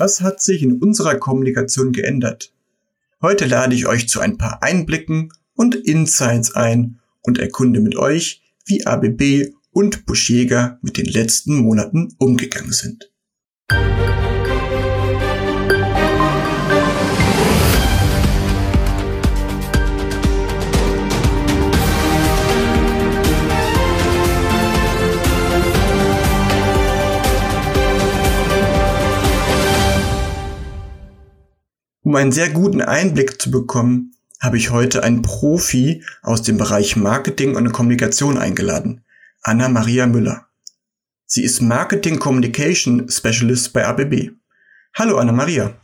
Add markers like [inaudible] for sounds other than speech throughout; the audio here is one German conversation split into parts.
Was hat sich in unserer Kommunikation geändert? Heute lade ich euch zu ein paar Einblicken und Insights ein und erkunde mit euch, wie ABB und Buschjäger mit den letzten Monaten umgegangen sind. Um einen sehr guten Einblick zu bekommen, habe ich heute einen Profi aus dem Bereich Marketing und Kommunikation eingeladen, Anna Maria Müller. Sie ist Marketing Communication Specialist bei ABB. Hallo Anna Maria.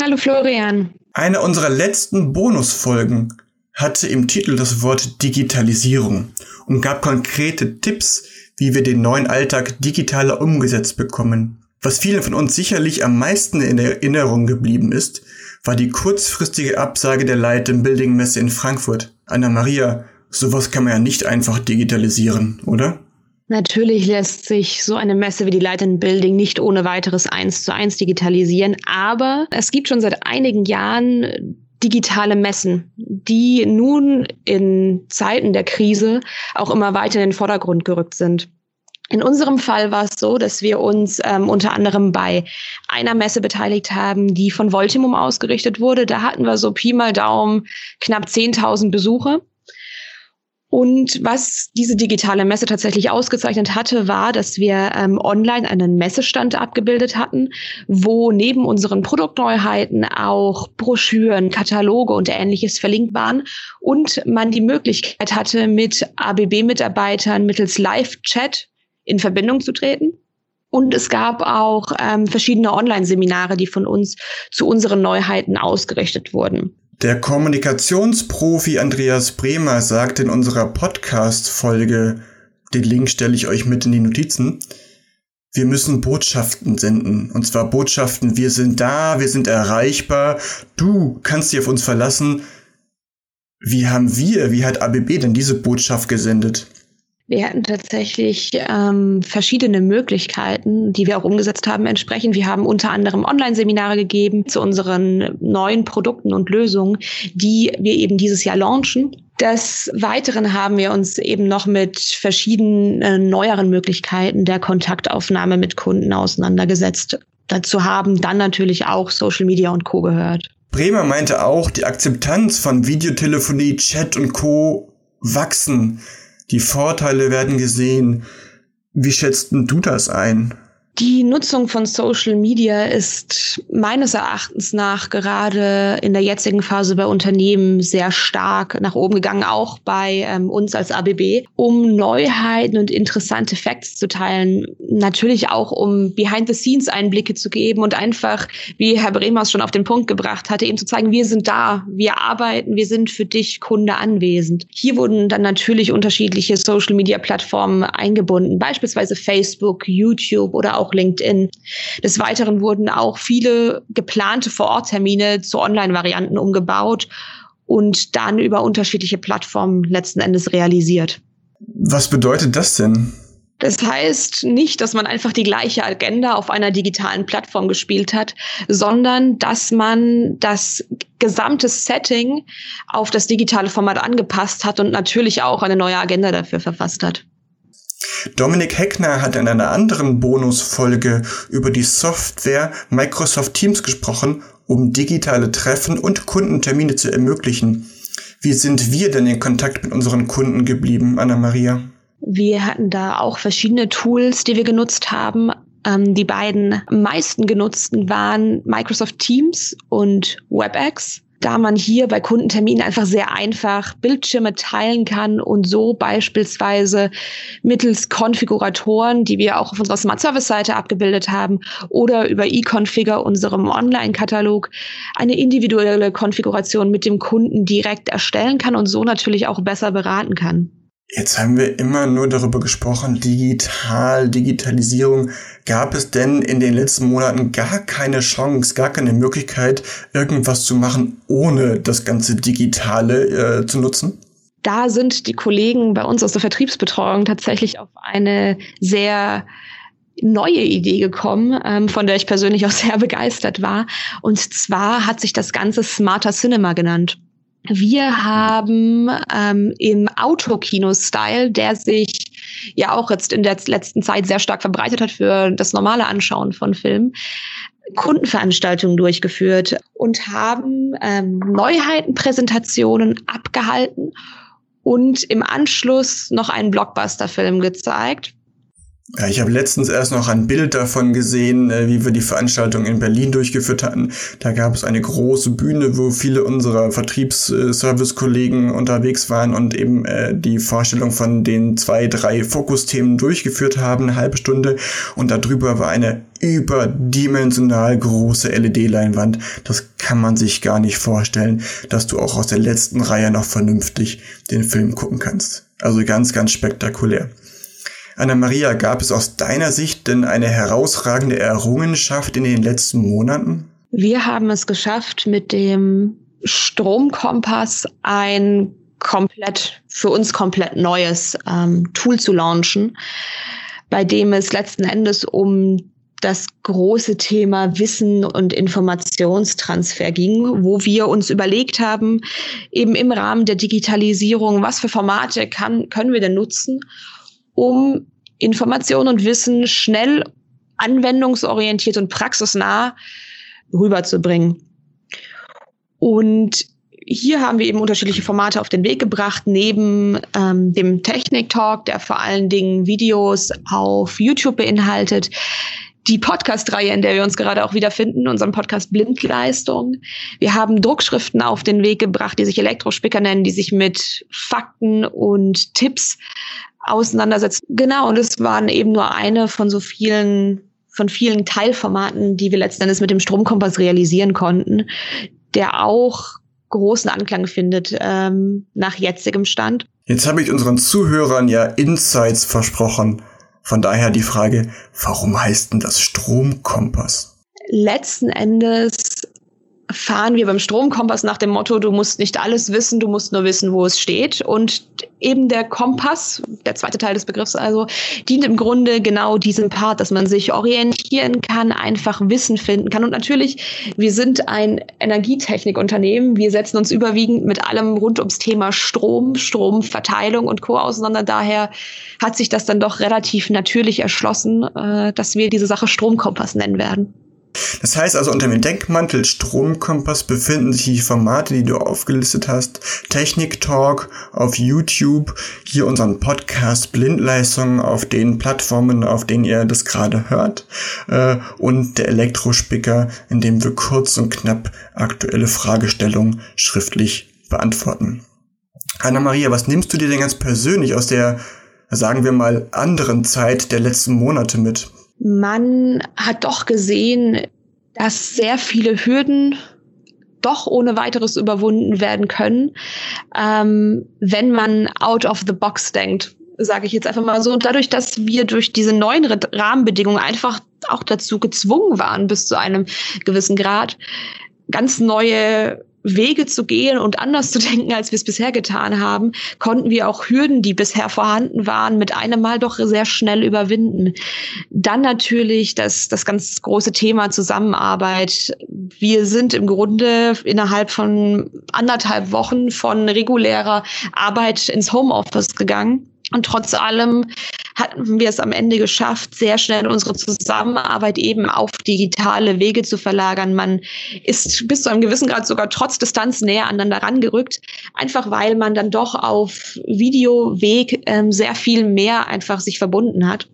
Hallo Florian. Eine unserer letzten Bonusfolgen hatte im Titel das Wort Digitalisierung und gab konkrete Tipps, wie wir den neuen Alltag digitaler umgesetzt bekommen. Was vielen von uns sicherlich am meisten in Erinnerung geblieben ist, war die kurzfristige Absage der Light Building Messe in Frankfurt. Anna Maria, sowas kann man ja nicht einfach digitalisieren, oder? Natürlich lässt sich so eine Messe wie die Light Building nicht ohne weiteres eins zu eins digitalisieren, aber es gibt schon seit einigen Jahren digitale Messen, die nun in Zeiten der Krise auch immer weiter in den Vordergrund gerückt sind. In unserem Fall war es so, dass wir uns ähm, unter anderem bei einer Messe beteiligt haben, die von Voltimum ausgerichtet wurde. Da hatten wir so Pi mal Daumen knapp 10.000 Besucher. Und was diese digitale Messe tatsächlich ausgezeichnet hatte, war, dass wir ähm, online einen Messestand abgebildet hatten, wo neben unseren Produktneuheiten auch Broschüren, Kataloge und ähnliches verlinkt waren und man die Möglichkeit hatte, mit ABB-Mitarbeitern mittels Live-Chat in Verbindung zu treten. Und es gab auch ähm, verschiedene Online-Seminare, die von uns zu unseren Neuheiten ausgerichtet wurden. Der Kommunikationsprofi Andreas Bremer sagt in unserer Podcast-Folge, den Link stelle ich euch mit in die Notizen, wir müssen Botschaften senden. Und zwar Botschaften, wir sind da, wir sind erreichbar, du kannst dich auf uns verlassen. Wie haben wir, wie hat ABB denn diese Botschaft gesendet? Wir hatten tatsächlich ähm, verschiedene Möglichkeiten, die wir auch umgesetzt haben entsprechend. Wir haben unter anderem Online-Seminare gegeben zu unseren neuen Produkten und Lösungen, die wir eben dieses Jahr launchen. Des Weiteren haben wir uns eben noch mit verschiedenen äh, neueren Möglichkeiten der Kontaktaufnahme mit Kunden auseinandergesetzt. Dazu haben dann natürlich auch Social Media und Co. gehört. Bremer meinte auch, die Akzeptanz von Videotelefonie, Chat und Co. wachsen. Die Vorteile werden gesehen. Wie schätzt du das ein? Die Nutzung von Social Media ist meines Erachtens nach gerade in der jetzigen Phase bei Unternehmen sehr stark nach oben gegangen, auch bei ähm, uns als ABB, um Neuheiten und interessante Facts zu teilen. Natürlich auch, um Behind-the-Scenes-Einblicke zu geben und einfach, wie Herr Bremers schon auf den Punkt gebracht hatte, eben zu zeigen, wir sind da, wir arbeiten, wir sind für dich Kunde anwesend. Hier wurden dann natürlich unterschiedliche Social-Media-Plattformen eingebunden, beispielsweise Facebook, YouTube oder auch LinkedIn. Des Weiteren wurden auch viele geplante Vororttermine zu Online-Varianten umgebaut und dann über unterschiedliche Plattformen letzten Endes realisiert. Was bedeutet das denn? Das heißt nicht, dass man einfach die gleiche Agenda auf einer digitalen Plattform gespielt hat, sondern dass man das gesamte Setting auf das digitale Format angepasst hat und natürlich auch eine neue Agenda dafür verfasst hat. Dominik Heckner hat in einer anderen Bonusfolge über die Software Microsoft Teams gesprochen, um digitale Treffen und Kundentermine zu ermöglichen. Wie sind wir denn in Kontakt mit unseren Kunden geblieben, Anna-Maria? Wir hatten da auch verschiedene Tools, die wir genutzt haben. Ähm, die beiden meisten genutzten waren Microsoft Teams und WebEx da man hier bei Kundenterminen einfach sehr einfach Bildschirme teilen kann und so beispielsweise mittels Konfiguratoren, die wir auch auf unserer Smart Service Seite abgebildet haben oder über eConfigure, unserem Online-Katalog, eine individuelle Konfiguration mit dem Kunden direkt erstellen kann und so natürlich auch besser beraten kann. Jetzt haben wir immer nur darüber gesprochen, digital, Digitalisierung. Gab es denn in den letzten Monaten gar keine Chance, gar keine Möglichkeit, irgendwas zu machen, ohne das ganze Digitale äh, zu nutzen? Da sind die Kollegen bei uns aus der Vertriebsbetreuung tatsächlich auf eine sehr neue Idee gekommen, ähm, von der ich persönlich auch [laughs] sehr begeistert war. Und zwar hat sich das Ganze Smarter Cinema genannt. Wir haben ähm, im Autokino-Style, der sich ja auch jetzt in der letzten Zeit sehr stark verbreitet hat für das normale Anschauen von Filmen, Kundenveranstaltungen durchgeführt und haben ähm, Neuheitenpräsentationen abgehalten und im Anschluss noch einen Blockbuster-Film gezeigt. Ja, ich habe letztens erst noch ein Bild davon gesehen, äh, wie wir die Veranstaltung in Berlin durchgeführt hatten. Da gab es eine große Bühne, wo viele unserer Vertriebsservice-Kollegen unterwegs waren und eben äh, die Vorstellung von den zwei, drei Fokusthemen durchgeführt haben, eine halbe Stunde. Und darüber war eine überdimensional große LED-Leinwand. Das kann man sich gar nicht vorstellen, dass du auch aus der letzten Reihe noch vernünftig den Film gucken kannst. Also ganz, ganz spektakulär. Anna-Maria, gab es aus deiner Sicht denn eine herausragende Errungenschaft in den letzten Monaten? Wir haben es geschafft, mit dem Stromkompass ein komplett, für uns komplett neues ähm, Tool zu launchen, bei dem es letzten Endes um das große Thema Wissen und Informationstransfer ging, wo wir uns überlegt haben, eben im Rahmen der Digitalisierung, was für Formate kann, können wir denn nutzen, um Information und Wissen schnell, anwendungsorientiert und praxisnah rüberzubringen. Und hier haben wir eben unterschiedliche Formate auf den Weg gebracht, neben ähm, dem Technik-Talk, der vor allen Dingen Videos auf YouTube beinhaltet, die Podcast-Reihe, in der wir uns gerade auch wiederfinden, unseren Podcast Blindleistung. Wir haben Druckschriften auf den Weg gebracht, die sich Elektrospicker nennen, die sich mit Fakten und Tipps auseinandersetzen. Genau, und es waren eben nur eine von so vielen, von vielen Teilformaten, die wir letzten Endes mit dem Stromkompass realisieren konnten, der auch großen Anklang findet ähm, nach jetzigem Stand. Jetzt habe ich unseren Zuhörern ja Insights versprochen. Von daher die Frage, warum heißt denn das Stromkompass? Letzten Endes fahren wir beim Stromkompass nach dem Motto, du musst nicht alles wissen, du musst nur wissen, wo es steht. Und eben der Kompass, der zweite Teil des Begriffs also, dient im Grunde genau diesem Part, dass man sich orientieren kann, einfach Wissen finden kann. Und natürlich, wir sind ein Energietechnikunternehmen. Wir setzen uns überwiegend mit allem rund ums Thema Strom, Stromverteilung und Co. auseinander. Daher hat sich das dann doch relativ natürlich erschlossen, äh, dass wir diese Sache Stromkompass nennen werden. Das heißt also, unter dem Denkmantel Stromkompass befinden sich die Formate, die du aufgelistet hast. Technik Talk auf YouTube, hier unseren Podcast Blindleistung auf den Plattformen, auf denen ihr das gerade hört, äh, und der Elektrospicker, in dem wir kurz und knapp aktuelle Fragestellungen schriftlich beantworten. Anna-Maria, was nimmst du dir denn ganz persönlich aus der, sagen wir mal, anderen Zeit der letzten Monate mit? Man hat doch gesehen, dass sehr viele Hürden doch ohne weiteres überwunden werden können, ähm, wenn man out of the box denkt, sage ich jetzt einfach mal so. Und dadurch, dass wir durch diese neuen Rahmenbedingungen einfach auch dazu gezwungen waren, bis zu einem gewissen Grad, ganz neue Wege zu gehen und anders zu [laughs] denken, als wir es bisher getan haben, konnten wir auch Hürden, die bisher vorhanden waren, mit einem Mal doch sehr schnell überwinden. Dann natürlich das, das ganz große Thema Zusammenarbeit. Wir sind im Grunde innerhalb von anderthalb Wochen von regulärer Arbeit ins Homeoffice gegangen und trotz allem hatten wir es am Ende geschafft, sehr schnell unsere Zusammenarbeit eben auf digitale Wege zu verlagern. Man ist bis zu einem gewissen Grad sogar trotz Distanz näher aneinander rangerückt, einfach weil man dann doch auf Videoweg ähm, sehr viel mehr einfach sich verbunden hat.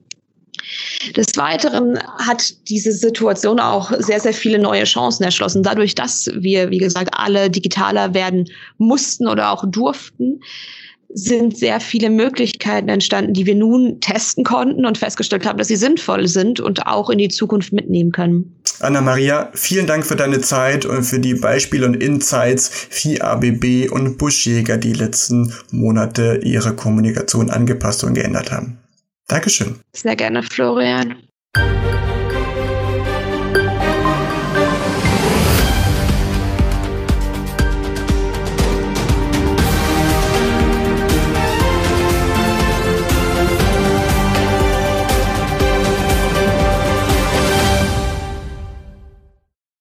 Des Weiteren hat diese Situation auch sehr, sehr viele neue Chancen erschlossen. Dadurch, dass wir, wie gesagt, alle digitaler werden mussten oder auch durften, sind sehr viele Möglichkeiten entstanden, die wir nun testen konnten und festgestellt haben, dass sie sinnvoll sind und auch in die Zukunft mitnehmen können. Anna-Maria, vielen Dank für deine Zeit und für die Beispiele und Insights, wie ABB und Buschjäger die letzten Monate ihre Kommunikation angepasst und geändert haben. Dankeschön. Sehr gerne, Florian.